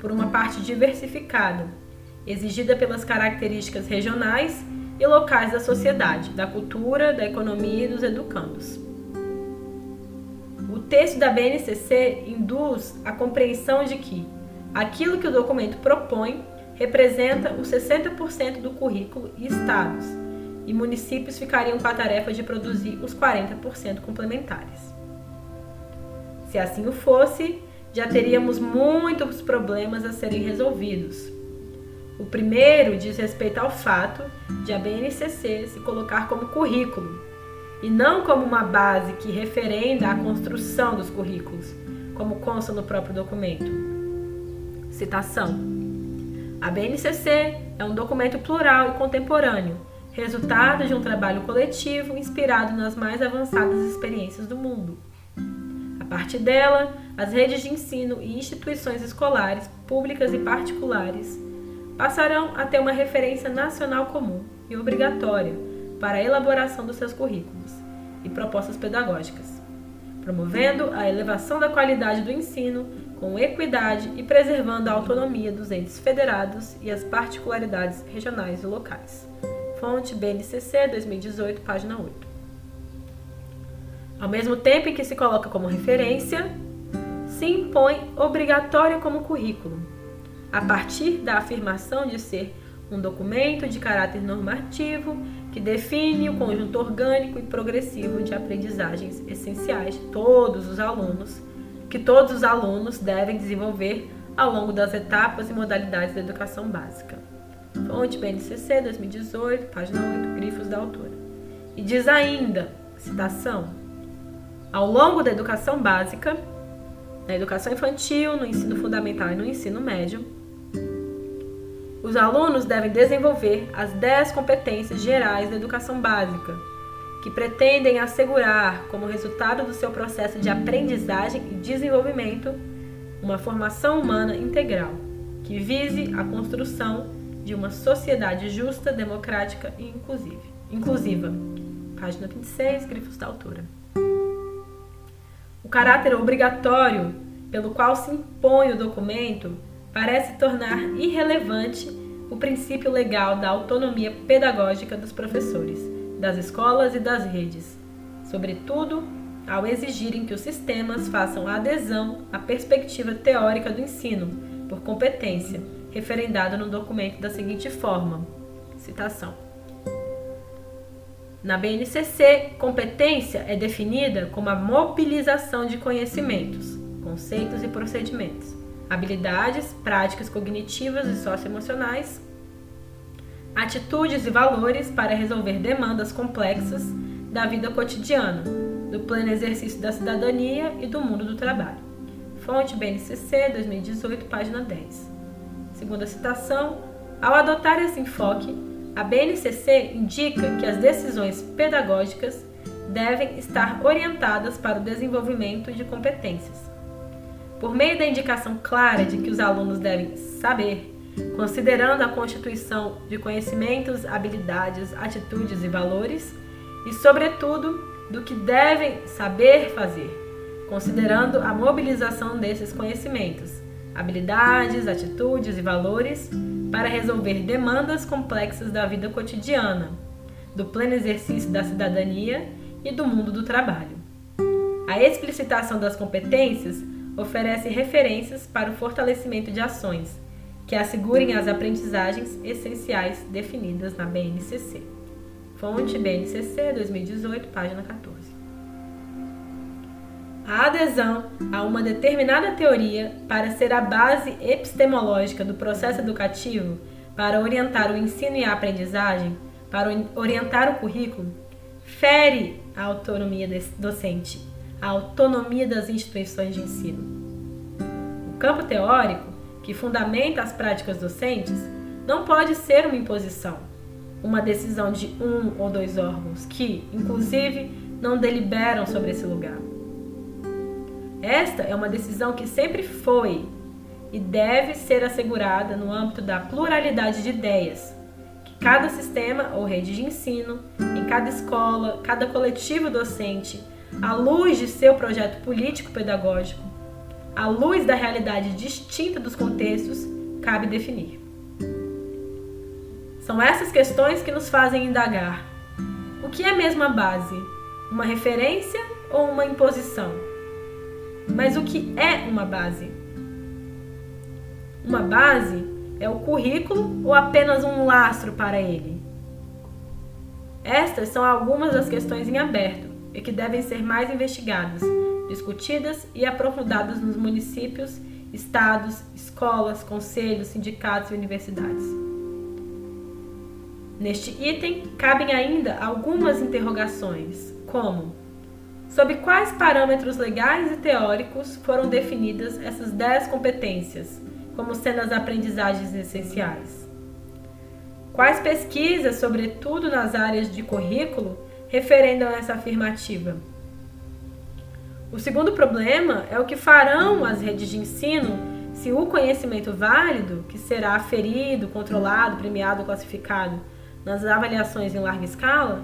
por uma parte diversificada, exigida pelas características regionais e locais da sociedade, da cultura, da economia e dos educandos. O texto da BNCC induz a compreensão de que aquilo que o documento propõe representa os 60% do currículo e estados e municípios ficariam com a tarefa de produzir os 40% complementares. Se assim o fosse, já teríamos muitos problemas a serem resolvidos. O primeiro diz respeito ao fato de a BNCC se colocar como currículo e não como uma base que referenda a construção dos currículos, como consta no próprio documento. Citação: A BNCC é um documento plural e contemporâneo resultado de um trabalho coletivo inspirado nas mais avançadas experiências do mundo. A partir dela, as redes de ensino e instituições escolares, públicas e particulares, passarão a ter uma referência nacional comum e obrigatória para a elaboração dos seus currículos e propostas pedagógicas, promovendo a elevação da qualidade do ensino com equidade e preservando a autonomia dos entes federados e as particularidades regionais e locais. Fonte BNCC 2018, página 8. Ao mesmo tempo em que se coloca como referência, se impõe obrigatório como currículo, a partir da afirmação de ser um documento de caráter normativo que define o conjunto orgânico e progressivo de aprendizagens essenciais de todos os alunos, que todos os alunos devem desenvolver ao longo das etapas e modalidades da educação básica. Fonte BNCC 2018, página 8, grifos da autora. E diz ainda, citação, ao longo da educação básica, na educação infantil, no ensino fundamental e no ensino médio, os alunos devem desenvolver as 10 competências gerais da educação básica, que pretendem assegurar, como resultado do seu processo de aprendizagem e desenvolvimento, uma formação humana integral, que vise a construção de uma sociedade justa, democrática e inclusiva. Página 26, grifos da autora. O caráter obrigatório pelo qual se impõe o documento parece tornar irrelevante o princípio legal da autonomia pedagógica dos professores, das escolas e das redes, sobretudo ao exigirem que os sistemas façam adesão à perspectiva teórica do ensino por competência referendado no documento da seguinte forma: citação. Na BNCC, competência é definida como a mobilização de conhecimentos, conceitos e procedimentos, habilidades, práticas cognitivas e socioemocionais, atitudes e valores para resolver demandas complexas da vida cotidiana, do pleno exercício da cidadania e do mundo do trabalho. Fonte BNCC 2018, página 10. Segundo a citação, ao adotar esse enfoque, a BNCC indica que as decisões pedagógicas devem estar orientadas para o desenvolvimento de competências. Por meio da indicação clara de que os alunos devem saber, considerando a constituição de conhecimentos, habilidades, atitudes e valores, e, sobretudo, do que devem saber fazer, considerando a mobilização desses conhecimentos habilidades, atitudes e valores para resolver demandas complexas da vida cotidiana, do pleno exercício da cidadania e do mundo do trabalho. A explicitação das competências oferece referências para o fortalecimento de ações que assegurem as aprendizagens essenciais definidas na BNCC. Fonte BNCC 2018, página 14 a adesão a uma determinada teoria para ser a base epistemológica do processo educativo, para orientar o ensino e a aprendizagem, para orientar o currículo, fere a autonomia docente, a autonomia das instituições de ensino. O campo teórico, que fundamenta as práticas docentes, não pode ser uma imposição, uma decisão de um ou dois órgãos que, inclusive, não deliberam sobre esse lugar. Esta é uma decisão que sempre foi e deve ser assegurada no âmbito da pluralidade de ideias, que cada sistema ou rede de ensino, em cada escola, cada coletivo docente, à luz de seu projeto político-pedagógico, à luz da realidade distinta dos contextos, cabe definir. São essas questões que nos fazem indagar: o que é mesmo a base? Uma referência ou uma imposição? Mas o que é uma base? Uma base é o currículo ou apenas um lastro para ele? Estas são algumas das questões em aberto e que devem ser mais investigadas, discutidas e aprofundadas nos municípios, estados, escolas, conselhos, sindicatos e universidades. Neste item, cabem ainda algumas interrogações, como Sob quais parâmetros legais e teóricos foram definidas essas 10 competências, como sendo as aprendizagens essenciais? Quais pesquisas, sobretudo nas áreas de currículo, referendam essa afirmativa? O segundo problema é o que farão as redes de ensino se o conhecimento válido, que será aferido, controlado, premiado, classificado nas avaliações em larga escala,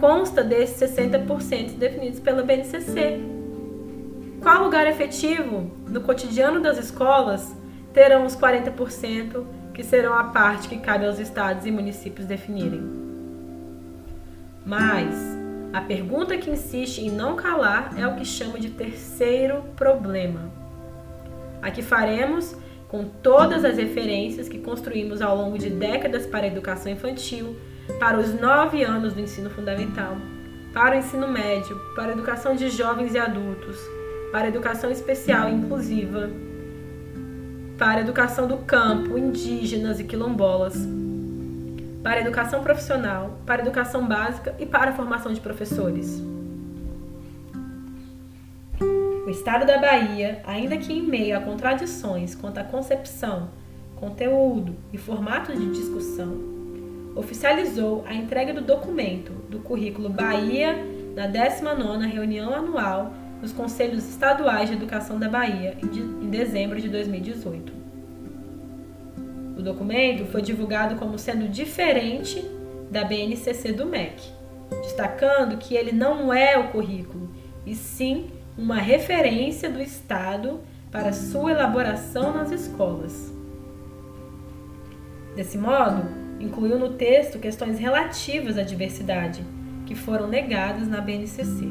consta desses 60% definidos pela BNCC. Qual lugar efetivo no cotidiano das escolas terão os 40% que serão a parte que cabe aos estados e municípios definirem? Mas a pergunta que insiste em não calar é o que chamo de terceiro problema. Aqui faremos com todas as referências que construímos ao longo de décadas para a educação infantil para os nove anos do ensino fundamental, para o ensino médio, para a educação de jovens e adultos, para a educação especial e inclusiva, para a educação do campo, indígenas e quilombolas, para a educação profissional, para a educação básica e para a formação de professores. O Estado da Bahia, ainda que em meio a contradições quanto à concepção, conteúdo e formato de discussão, oficializou a entrega do documento do currículo Bahia na 19ª reunião anual dos Conselhos Estaduais de Educação da Bahia em dezembro de 2018. O documento foi divulgado como sendo diferente da BNCC do MEC, destacando que ele não é o currículo, e sim uma referência do Estado para sua elaboração nas escolas. Desse modo, incluiu no texto questões relativas à diversidade, que foram negadas na BNCC.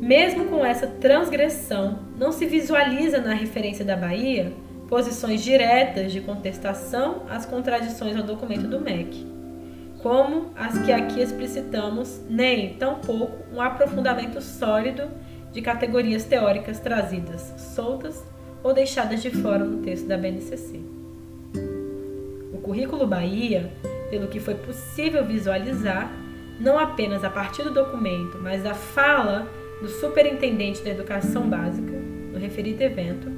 Mesmo com essa transgressão, não se visualiza na referência da Bahia posições diretas de contestação às contradições ao documento do MEC, como as que aqui explicitamos, nem, tampouco, um aprofundamento sólido de categorias teóricas trazidas soltas ou deixadas de fora no texto da BNCC currículo Bahia, pelo que foi possível visualizar, não apenas a partir do documento, mas da fala do superintendente da educação básica, no referido evento,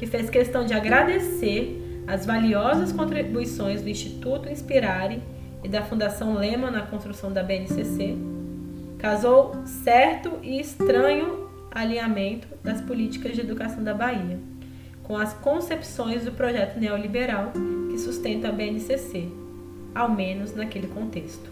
que fez questão de agradecer as valiosas contribuições do Instituto Inspirare e da Fundação Lema na construção da BNCC, casou certo e estranho alinhamento das políticas de educação da Bahia com as concepções do projeto neoliberal que sustenta a BNCC, ao menos naquele contexto.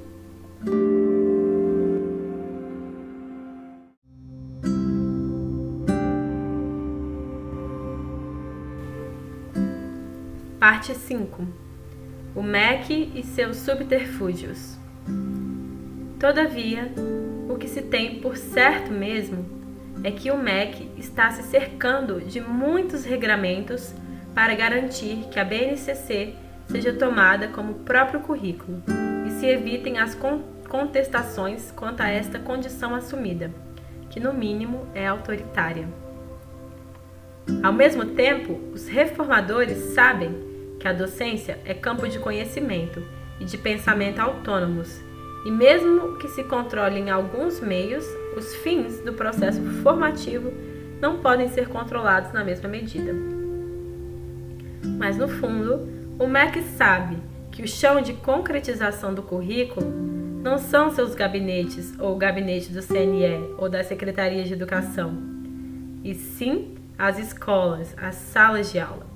Parte 5 O MEC e seus subterfúgios. Todavia, o que se tem por certo mesmo é que o MEC está se cercando de muitos regramentos para garantir que a BNCC seja tomada como próprio currículo e se evitem as contestações quanto a esta condição assumida, que no mínimo é autoritária. Ao mesmo tempo, os reformadores sabem que a docência é campo de conhecimento e de pensamento autônomos, e mesmo que se controlem alguns meios, os fins do processo formativo não podem ser controlados na mesma medida. Mas no fundo, o MEC sabe que o chão de concretização do currículo não são seus gabinetes ou o gabinete do CNE ou da Secretaria de Educação, e sim as escolas, as salas de aula.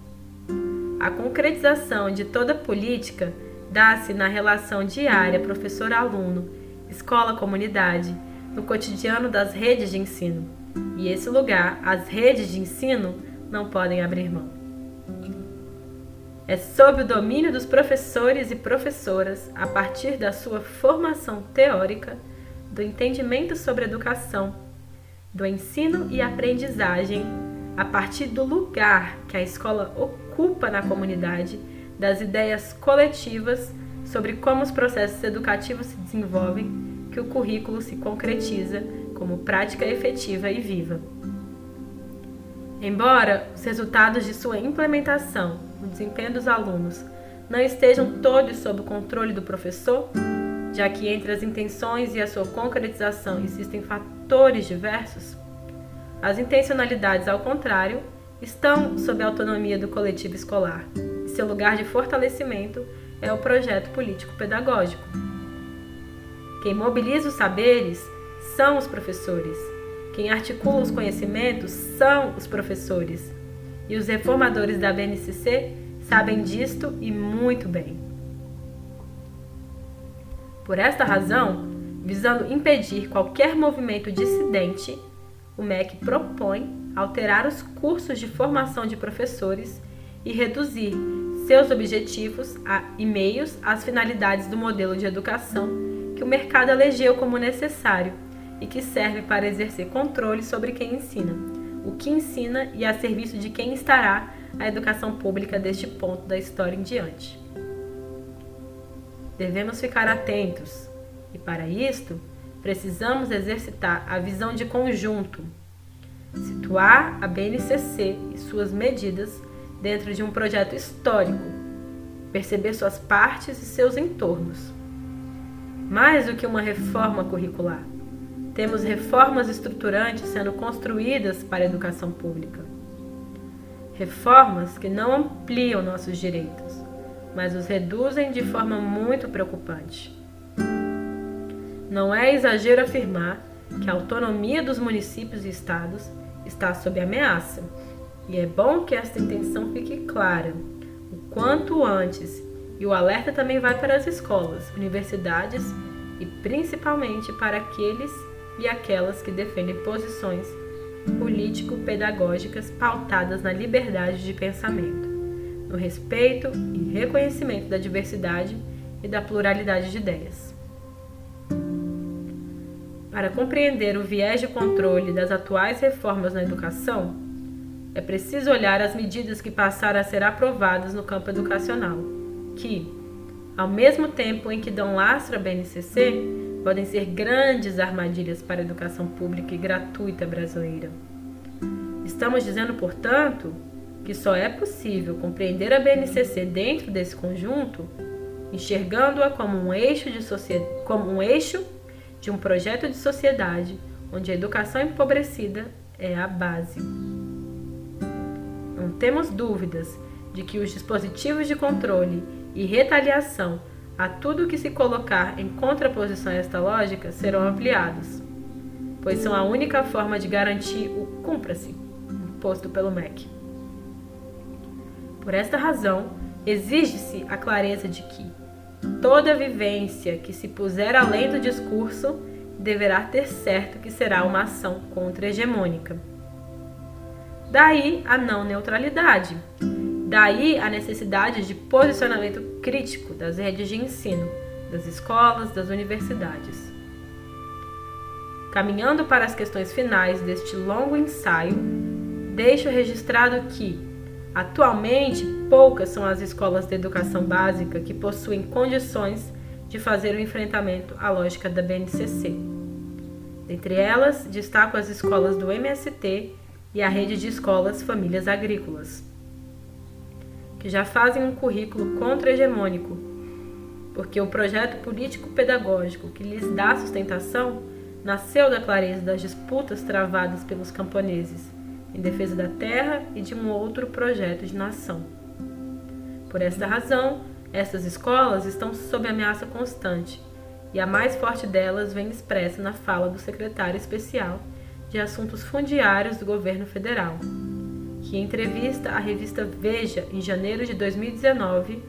A concretização de toda política dá-se na relação diária professor-aluno, escola-comunidade, no cotidiano das redes de ensino. E esse lugar, as redes de ensino, não podem abrir mão. É sob o domínio dos professores e professoras, a partir da sua formação teórica, do entendimento sobre educação, do ensino e aprendizagem, a partir do lugar que a escola ocupa na comunidade, das ideias coletivas sobre como os processos educativos se desenvolvem, que o currículo se concretiza como prática efetiva e viva. Embora os resultados de sua implementação no desempenho dos alunos não estejam todos sob o controle do professor, já que entre as intenções e a sua concretização existem fatores diversos, as intencionalidades, ao contrário, estão sob a autonomia do coletivo escolar seu lugar de fortalecimento é o projeto político-pedagógico. Quem mobiliza os saberes são os professores. Quem articula os conhecimentos são os professores. E os reformadores da BNCC sabem disto e muito bem. Por esta razão, visando impedir qualquer movimento dissidente, o MEC propõe alterar os cursos de formação de professores e reduzir seus objetivos a, e meios às finalidades do modelo de educação que o mercado elegeu como necessário e que serve para exercer controle sobre quem ensina, o que ensina e a serviço de quem estará a educação pública deste ponto da história em diante. Devemos ficar atentos e, para isto, precisamos exercitar a visão de conjunto, situar a BNCC e suas medidas dentro de um projeto histórico, perceber suas partes e seus entornos. Mais do que uma reforma curricular, temos reformas estruturantes sendo construídas para a educação pública. Reformas que não ampliam nossos direitos, mas os reduzem de forma muito preocupante. Não é exagero afirmar que a autonomia dos municípios e estados está sob ameaça, e é bom que esta intenção fique clara. O quanto antes, e o alerta também vai para as escolas, universidades e principalmente para aqueles e aquelas que defendem posições político-pedagógicas pautadas na liberdade de pensamento, no respeito e reconhecimento da diversidade e da pluralidade de ideias. Para compreender o viés de controle das atuais reformas na educação, é preciso olhar as medidas que passaram a ser aprovadas no campo educacional, que, ao mesmo tempo em que dão lastro à BNCC, podem ser grandes armadilhas para a educação pública e gratuita brasileira. Estamos dizendo, portanto, que só é possível compreender a BNCC dentro desse conjunto, enxergando-a como um eixo de como um eixo de um projeto de sociedade onde a educação empobrecida é a base. Não temos dúvidas de que os dispositivos de controle e retaliação a tudo que se colocar em contraposição a esta lógica serão ampliados, pois são a única forma de garantir o cumpra-se imposto pelo MEC. Por esta razão, exige-se a clareza de que toda vivência que se puser além do discurso deverá ter certo que será uma ação contra-hegemônica. Daí a não neutralidade Daí a necessidade de posicionamento crítico das redes de ensino, das escolas, das universidades. Caminhando para as questões finais deste longo ensaio, deixo registrado que, atualmente, poucas são as escolas de educação básica que possuem condições de fazer o enfrentamento à lógica da BNCC. Entre elas, destaco as escolas do MST e a rede de escolas Famílias Agrícolas que já fazem um currículo contra-hegemônico, porque o projeto político-pedagógico que lhes dá sustentação nasceu da clareza das disputas travadas pelos camponeses em defesa da terra e de um outro projeto de nação. Por esta razão, essas escolas estão sob ameaça constante, e a mais forte delas vem expressa na fala do secretário especial de Assuntos Fundiários do governo federal, que em entrevista à revista Veja em janeiro de 2019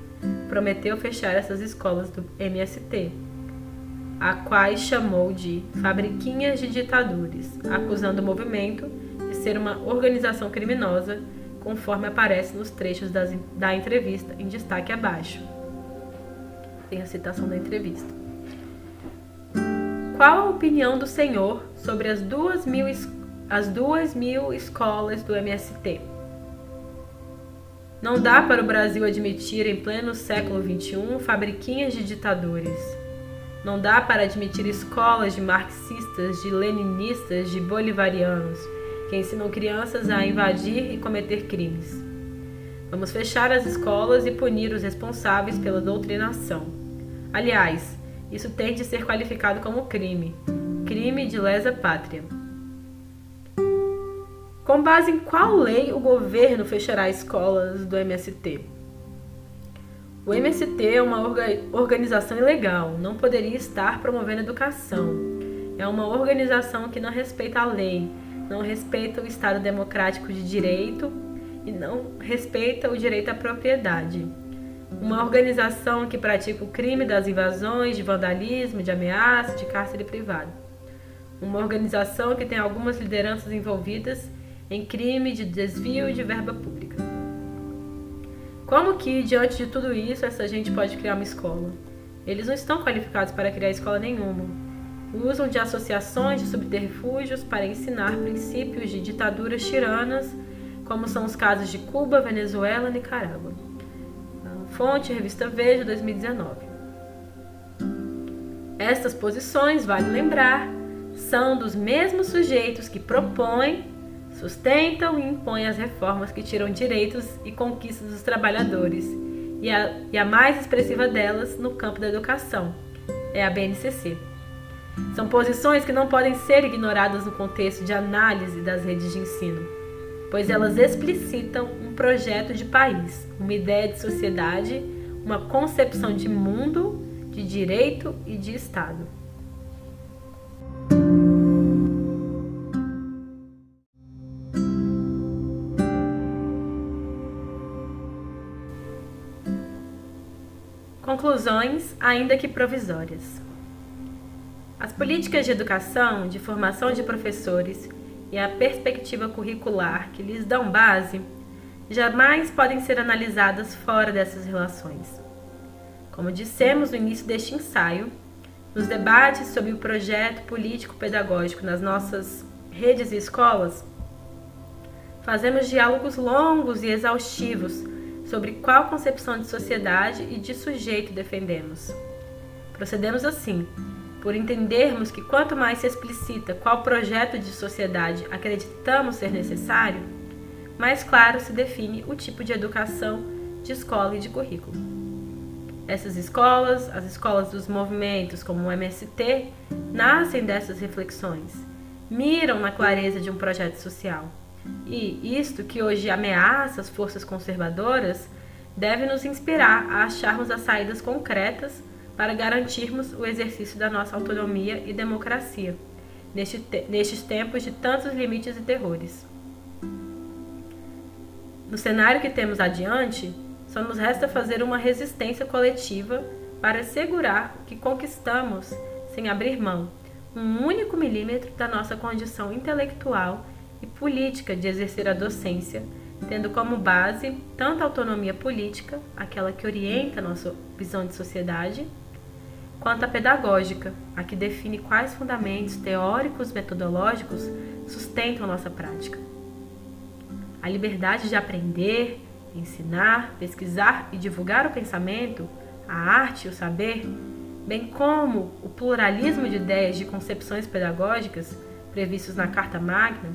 prometeu fechar essas escolas do MST, a quais chamou de fabriquinhas de ditadores, acusando o movimento de ser uma organização criminosa, conforme aparece nos trechos das, da entrevista em destaque abaixo. Tem a citação da entrevista. Qual a opinião do senhor sobre as duas mil, as duas mil escolas do MST? Não dá para o Brasil admitir em pleno século XXI fabriquinhas de ditadores. Não dá para admitir escolas de marxistas, de leninistas, de bolivarianos, que ensinam crianças a invadir e cometer crimes. Vamos fechar as escolas e punir os responsáveis pela doutrinação. Aliás, isso tem de ser qualificado como crime, crime de lesa pátria. Com base em qual lei o governo fechará escolas do MST? O MST é uma organização ilegal, não poderia estar promovendo educação. É uma organização que não respeita a lei, não respeita o Estado democrático de direito e não respeita o direito à propriedade. Uma organização que pratica o crime das invasões, de vandalismo, de ameaça, de cárcere privado. Uma organização que tem algumas lideranças envolvidas em crime de desvio de verba pública. Como que, diante de tudo isso, essa gente pode criar uma escola? Eles não estão qualificados para criar escola nenhuma. Usam de associações de subterfúgios para ensinar princípios de ditaduras tiranas, como são os casos de Cuba, Venezuela e Nicarágua. Fonte, revista Veja, 2019. Estas posições, vale lembrar, são dos mesmos sujeitos que propõem sustentam e impõem as reformas que tiram direitos e conquistas dos trabalhadores, e a, e a mais expressiva delas no campo da educação é a BNCC. São posições que não podem ser ignoradas no contexto de análise das redes de ensino, pois elas explicitam um projeto de país, uma ideia de sociedade, uma concepção de mundo, de direito e de Estado. Conclusões, ainda que provisórias. As políticas de educação, de formação de professores e a perspectiva curricular que lhes dão base jamais podem ser analisadas fora dessas relações. Como dissemos no início deste ensaio, nos debates sobre o projeto político-pedagógico nas nossas redes e escolas, fazemos diálogos longos e exaustivos sobre qual concepção de sociedade e de sujeito defendemos. Procedemos assim, por entendermos que quanto mais se explicita qual projeto de sociedade acreditamos ser necessário, mais claro se define o tipo de educação, de escola e de currículo. Essas escolas, as escolas dos movimentos como o MST, nascem dessas reflexões, miram na clareza de um projeto social e isto que hoje ameaça as forças conservadoras deve nos inspirar a acharmos as saídas concretas para garantirmos o exercício da nossa autonomia e democracia neste te nestes tempos de tantos limites e terrores. No cenário que temos adiante, só nos resta fazer uma resistência coletiva para assegurar que conquistamos, sem abrir mão, um único milímetro da nossa condição intelectual e política de exercer a docência, tendo como base tanto a autonomia política, aquela que orienta nossa visão de sociedade, quanto a pedagógica, a que define quais fundamentos teóricos metodológicos sustentam nossa prática. A liberdade de aprender, ensinar, pesquisar e divulgar o pensamento, a arte e o saber, bem como o pluralismo de ideias de concepções pedagógicas previstos na Carta Magna,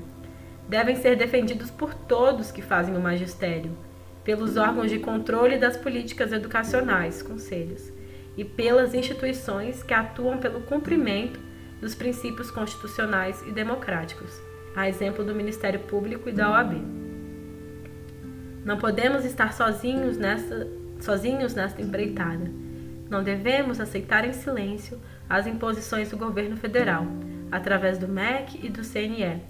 devem ser defendidos por todos que fazem o magistério, pelos órgãos de controle das políticas educacionais, conselhos, e pelas instituições que atuam pelo cumprimento dos princípios constitucionais e democráticos, a exemplo do Ministério Público e da OAB. Não podemos estar sozinhos sozinhos nesta empreitada. Não devemos aceitar em silêncio as imposições do governo federal, através do MEC e do CNE,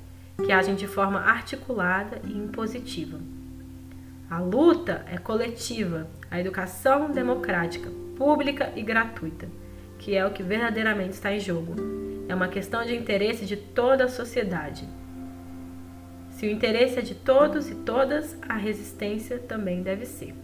que agem de forma articulada e impositiva. A luta é coletiva, a educação democrática, pública e gratuita, que é o que verdadeiramente está em jogo. É uma questão de interesse de toda a sociedade. Se o interesse é de todos e todas, a resistência também deve ser.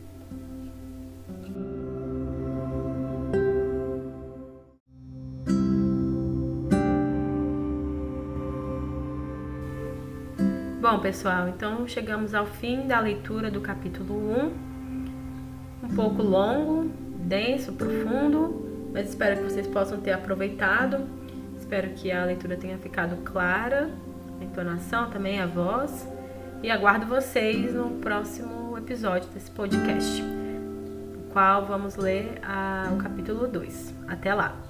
Bom, pessoal, então chegamos ao fim da leitura do capítulo 1. Um pouco longo, denso, profundo, mas espero que vocês possam ter aproveitado. Espero que a leitura tenha ficado clara, a entonação também, a voz. E aguardo vocês no próximo episódio desse podcast, no qual vamos ler a, o capítulo 2. Até lá!